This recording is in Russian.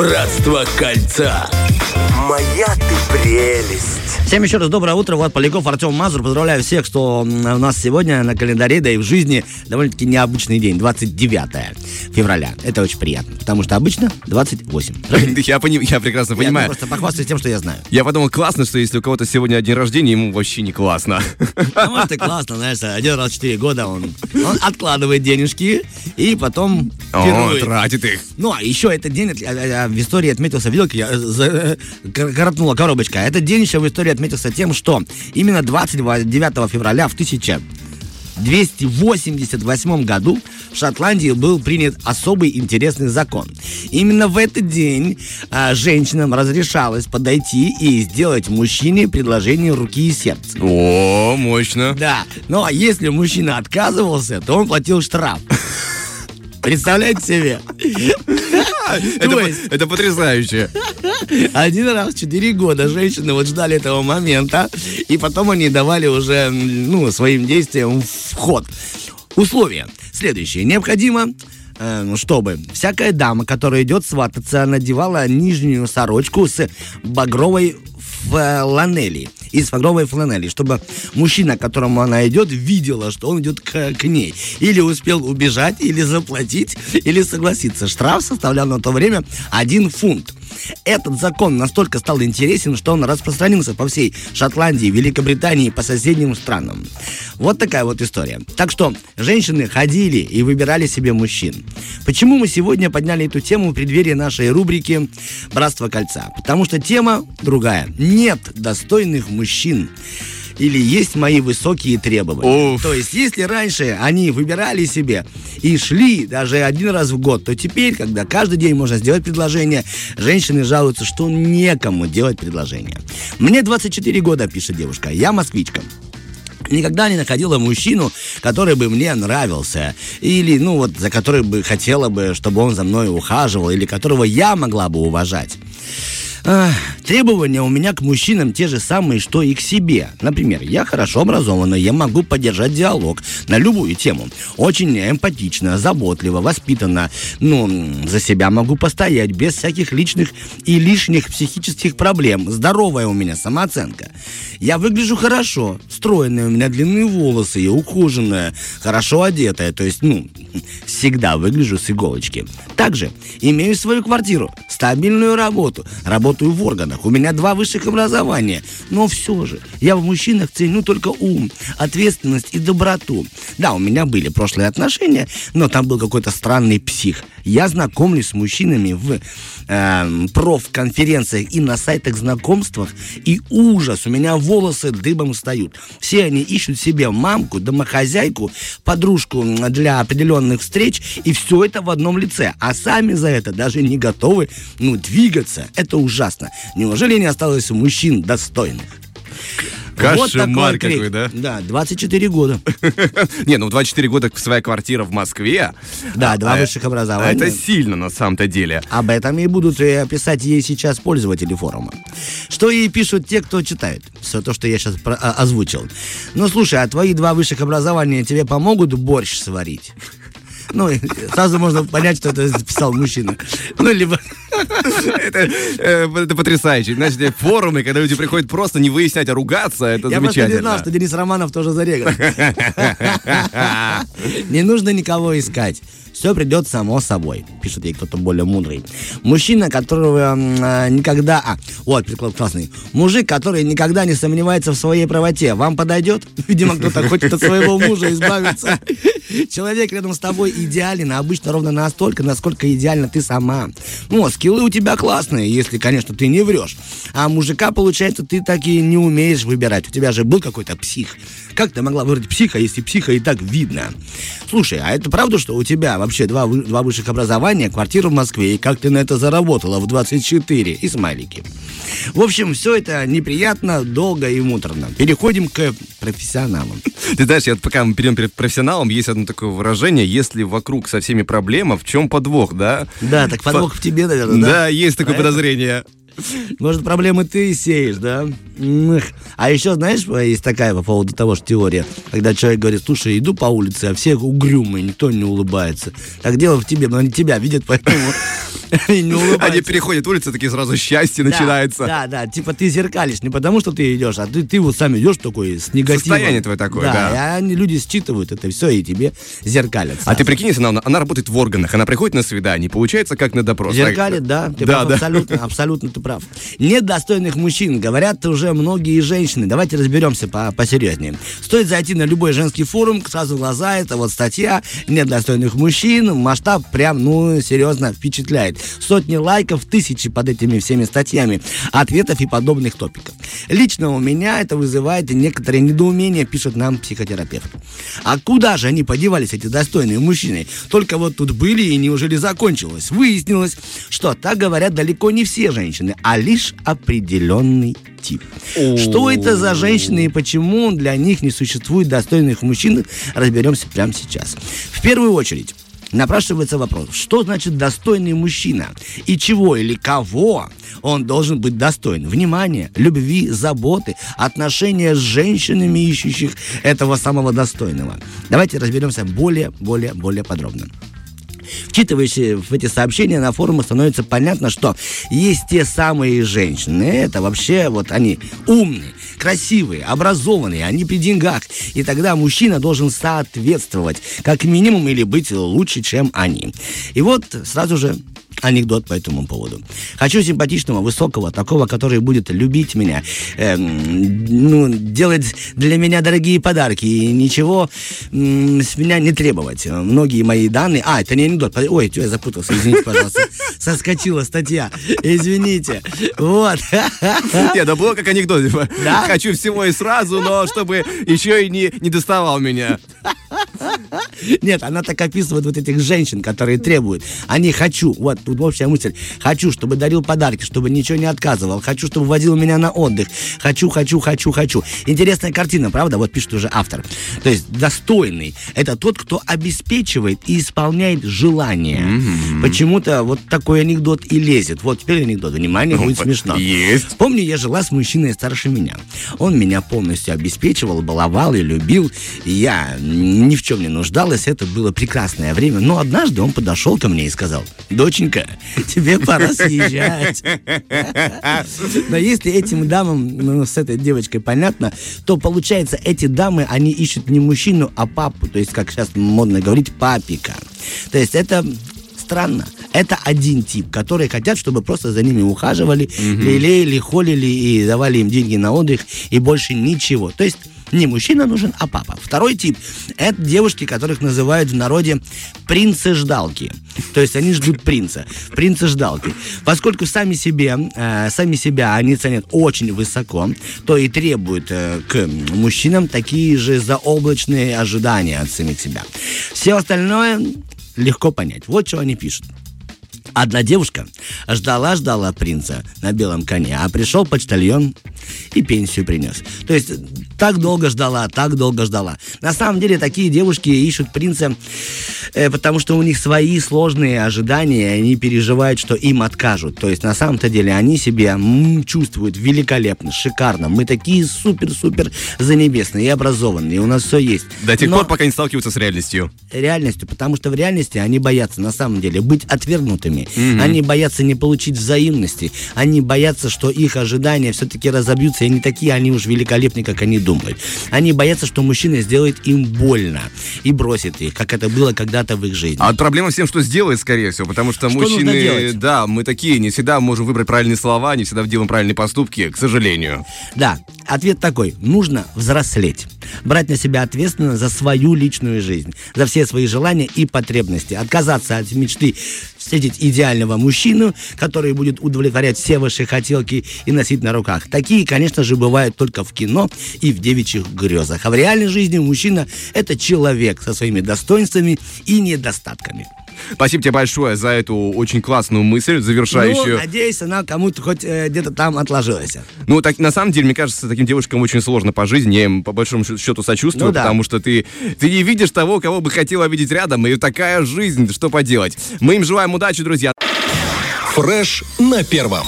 Братство кольца. Моя ты прелесть. Всем еще раз доброе утро. Вот Поляков, Артем Мазур. Поздравляю всех, что у нас сегодня на календаре, да и в жизни довольно-таки необычный день, 29 февраля. Это очень приятно, потому что обычно 28. Я, пони- я прекрасно Я понимаю. просто похвастаюсь тем, что я знаю. Я подумал, классно, что если у кого-то сегодня день рождения, ему вообще не классно. А может и классно, знаешь, один раз в 4 года он, он откладывает денежки и потом О, тратит их. Ну, а еще этот день а, а, в истории отметился, видел, я э, э, коротнула коробочка. Этот день еще в истории отметился тем, что именно 29 февраля в 1288 году в Шотландии был принят особый интересный закон. Именно в этот день а, женщинам разрешалось подойти и сделать мужчине предложение руки и сердца. О, мощно. Да, ну а если мужчина отказывался, то он платил штраф. Представляете себе? Это, это потрясающе. Один раз 4 года женщины вот ждали этого момента, и потом они давали уже, ну, своим действиям вход. Условия следующие. Необходимо э, ну, чтобы всякая дама, которая идет свататься, надевала нижнюю сорочку с багровой фланели. Из багровой фланели, чтобы мужчина, к которому она идет, видела, что он идет к, к ней. Или успел убежать, или заплатить, или согласиться. Штраф составлял на то время один фунт. Этот закон настолько стал интересен, что он распространился по всей Шотландии, Великобритании и по соседним странам. Вот такая вот история. Так что женщины ходили и выбирали себе мужчин. Почему мы сегодня подняли эту тему в преддверии нашей рубрики «Братство кольца»? Потому что тема другая. Нет достойных мужчин. Или есть мои высокие требования. Уф. То есть, если раньше они выбирали себе и шли даже один раз в год, то теперь, когда каждый день можно сделать предложение, женщины жалуются, что некому делать предложение. Мне 24 года, пишет девушка, я москвичка. Никогда не находила мужчину, который бы мне нравился. Или, ну вот, за который бы хотела бы, чтобы он за мной ухаживал, или которого я могла бы уважать. Требования у меня к мужчинам те же самые, что и к себе. Например, я хорошо образована, я могу поддержать диалог на любую тему. Очень эмпатично, заботливо, воспитанно. Ну, за себя могу постоять без всяких личных и лишних психических проблем. Здоровая у меня самооценка. Я выгляжу хорошо, стройная, у меня длинные волосы, я ухоженная, хорошо одетая, то есть, ну, всегда выгляжу с иголочки. Также имею свою квартиру, стабильную работу, работаю в органах, у меня два высших образования. Но все же, я в мужчинах ценю только ум, ответственность и доброту. Да, у меня были прошлые отношения, но там был какой-то странный псих. Я знакомлюсь с мужчинами в эм, профконференциях и на сайтах знакомствах, и ужас, у меня волосы дыбом встают. Все они ищут себе мамку, домохозяйку, подружку для определенных встреч, и все это в одном лице. А сами за это даже не готовы, ну, двигаться. Это ужасно. Неужели не осталось мужчин достойных? Кошмар крик. какой, да? Да, 24 года. Не, ну 24 года своя квартира в Москве. Да, А, два а, высших а образования. Это сильно на самом-то деле. Об этом и будут э, писать ей сейчас пользователи форума. Что ей пишут те, кто читает. Все то, что я сейчас озвучил. Ну, слушай, а твои два высших образования тебе помогут борщ сварить? Ну, сразу можно понять, что это писал мужчина. Ну, либо... Это, э, это потрясающе. Знаете, форумы, когда люди приходят просто не выяснять, а ругаться, это Я просто не замечательно. знал, что Денис Романов тоже зареган. Не нужно никого искать. Все придет само собой, пишет ей кто-то более мудрый. Мужчина, которого а, никогда... А, вот, приклад классный. Мужик, который никогда не сомневается в своей правоте. Вам подойдет? Видимо, кто-то хочет от своего мужа избавиться. Человек рядом с тобой идеален, а обычно ровно настолько, насколько идеальна ты сама. Ну, а скиллы у тебя классные, если, конечно, ты не врешь. А мужика, получается, ты так и не умеешь выбирать. У тебя же был какой-то псих. Как ты могла выбрать психа, если психа и так видно? Слушай, а это правда, что у тебя вообще два, два высших образования, квартира в Москве, и как ты на это заработала в 24 и смайлики? В общем, все это неприятно, долго и муторно. Переходим к профессионалам. Ты знаешь, я, пока мы перейдем к профессионалам, есть одно такое выражение, если вокруг со всеми проблема, в чем подвох, да? Да, так подвох в тебе, наверное, Да, да? есть такое Правильно? подозрение. Может, проблемы ты сеешь, да? А еще, знаешь, есть такая по поводу того же теория, когда человек говорит, слушай, иду по улице, а все угрюмые, никто не улыбается. Так дело в тебе, но они тебя видят, поэтому не улыбаются. Они переходят улицу, такие сразу счастье Да, начинается. Да, да, типа ты зеркалишь не потому, что ты идешь, а ты, ты вот сам идешь такой с негативом. Состояние твое такое, да. и они, люди считывают это все и тебе зеркалят. А ты прикинь, если она, она работает в органах, она приходит на свидание, получается как на допрос. Зеркалит, да, ты Да, да. абсолютно, абсолютно ты прав. Нет достойных мужчин, говорят уже многие женщины. Давайте разберемся по посерьезнее. Стоит зайти на любой женский форум, сразу глаза, это вот статья «Нет достойных мужчин», масштаб прям, ну, серьезно впечатляет. Сотни лайков, тысячи под этими всеми статьями, ответов и подобных топиков. Лично у меня это вызывает некоторые недоумения, пишет нам психотерапевт. А куда же они подевались, эти достойные мужчины? Только вот тут были и неужели закончилось? Выяснилось, что так говорят далеко не все женщины, а лишь определенный тип. Что это за женщины и почему для них не существует достойных мужчин, разберемся прямо сейчас. В первую очередь, Напрашивается вопрос, что значит достойный мужчина? И чего или кого он должен быть достоин? Внимания, любви, заботы, отношения с женщинами, ищущих этого самого достойного. Давайте разберемся более, более, более подробно. Вчитываясь в эти сообщения на форумах, становится понятно, что есть те самые женщины, это вообще вот они умные, красивые, образованные, они при деньгах. И тогда мужчина должен соответствовать, как минимум, или быть лучше, чем они. И вот сразу же анекдот по этому поводу. Хочу симпатичного, высокого, такого, который будет любить меня, эм, ну, делать для меня дорогие подарки и ничего м, с меня не требовать. Многие мои данные... А, это не анекдот. Ой, я запутался, извините, пожалуйста. Соскочила статья. Извините. Вот. Нет, да было как анекдот. типа, Да? Хочу всего и сразу, но чтобы еще и не, не доставал меня. Нет, она так описывает вот этих женщин, которые требуют. Они хочу, вот тут общая мысль. Хочу, чтобы дарил подарки, чтобы ничего не отказывал. Хочу, чтобы водил меня на отдых. Хочу, хочу, хочу, хочу. Интересная картина, правда? Вот пишет уже автор. То есть достойный. Это тот, кто обеспечивает и исполняет желания. Почему-то вот такой анекдот и лезет. Вот теперь анекдот. Внимание, будет Опа, смешно. есть. Помню, я жила с мужчиной старше меня. Он меня полностью обеспечивал, баловал и любил. И я ни в чем не нуждалась. Это было прекрасное время. Но однажды он подошел ко мне и сказал, доченька, тебе пора съезжать. Но если этим дамам ну, с этой девочкой понятно, то получается, эти дамы, они ищут не мужчину, а папу. То есть, как сейчас модно говорить, папика. То есть это странно. Это один тип, которые хотят, чтобы просто за ними ухаживали, лелеяли, холили и давали им деньги на отдых, и больше ничего. То есть не мужчина нужен, а папа. Второй тип – это девушки, которых называют в народе принцы-ждалки. То есть они ждут принца. Принцы-ждалки. Поскольку сами себе, э, сами себя они ценят очень высоко, то и требуют э, к мужчинам такие же заоблачные ожидания от самих себя. Все остальное легко понять. Вот что они пишут. Одна девушка ждала-ждала принца на белом коне, а пришел почтальон и пенсию принес. То есть так долго ждала, так долго ждала. На самом деле такие девушки ищут принца, э, потому что у них свои сложные ожидания, и они переживают, что им откажут. То есть на самом-то деле они себя м, чувствуют великолепно, шикарно. Мы такие супер-супер занебесные и образованные, у нас все есть. До тех Но- пор, пока не сталкиваются с реальностью. реальностью, потому что в реальности они боятся на самом деле быть отвергнутыми, они боятся не получить взаимности, они боятся, что их ожидания все-таки разобьются, и не такие они уж великолепны, как они думают. Они боятся, что мужчина сделает им больно и бросит их, как это было когда-то в их жизни. А проблема с тем, что сделает, скорее всего, потому что, Что мужчины, да, мы такие, не всегда можем выбрать правильные слова, не всегда делаем правильные поступки, к сожалению. Да, ответ такой. Нужно взрослеть. Брать на себя ответственность за свою личную жизнь, за все свои желания и потребности. Отказаться от мечты встретить идеального мужчину, который будет удовлетворять все ваши хотелки и носить на руках. Такие, конечно же, бывают только в кино и в девичьих грезах. А в реальной жизни мужчина – это человек со своими достоинствами и недостатками. Спасибо тебе большое за эту очень классную мысль, Ну, завершающую. надеюсь, она кому-то хоть э, где-то там отложилась. Ну, так, на самом деле, мне кажется, таким девушкам очень сложно по жизни. Я им, по большому счету, счету сочувствую, Ну да. потому что ты, ты не видишь того, кого бы хотела видеть рядом, и такая жизнь, что поделать. Мы им желаем удачи, друзья. Фреш на первом.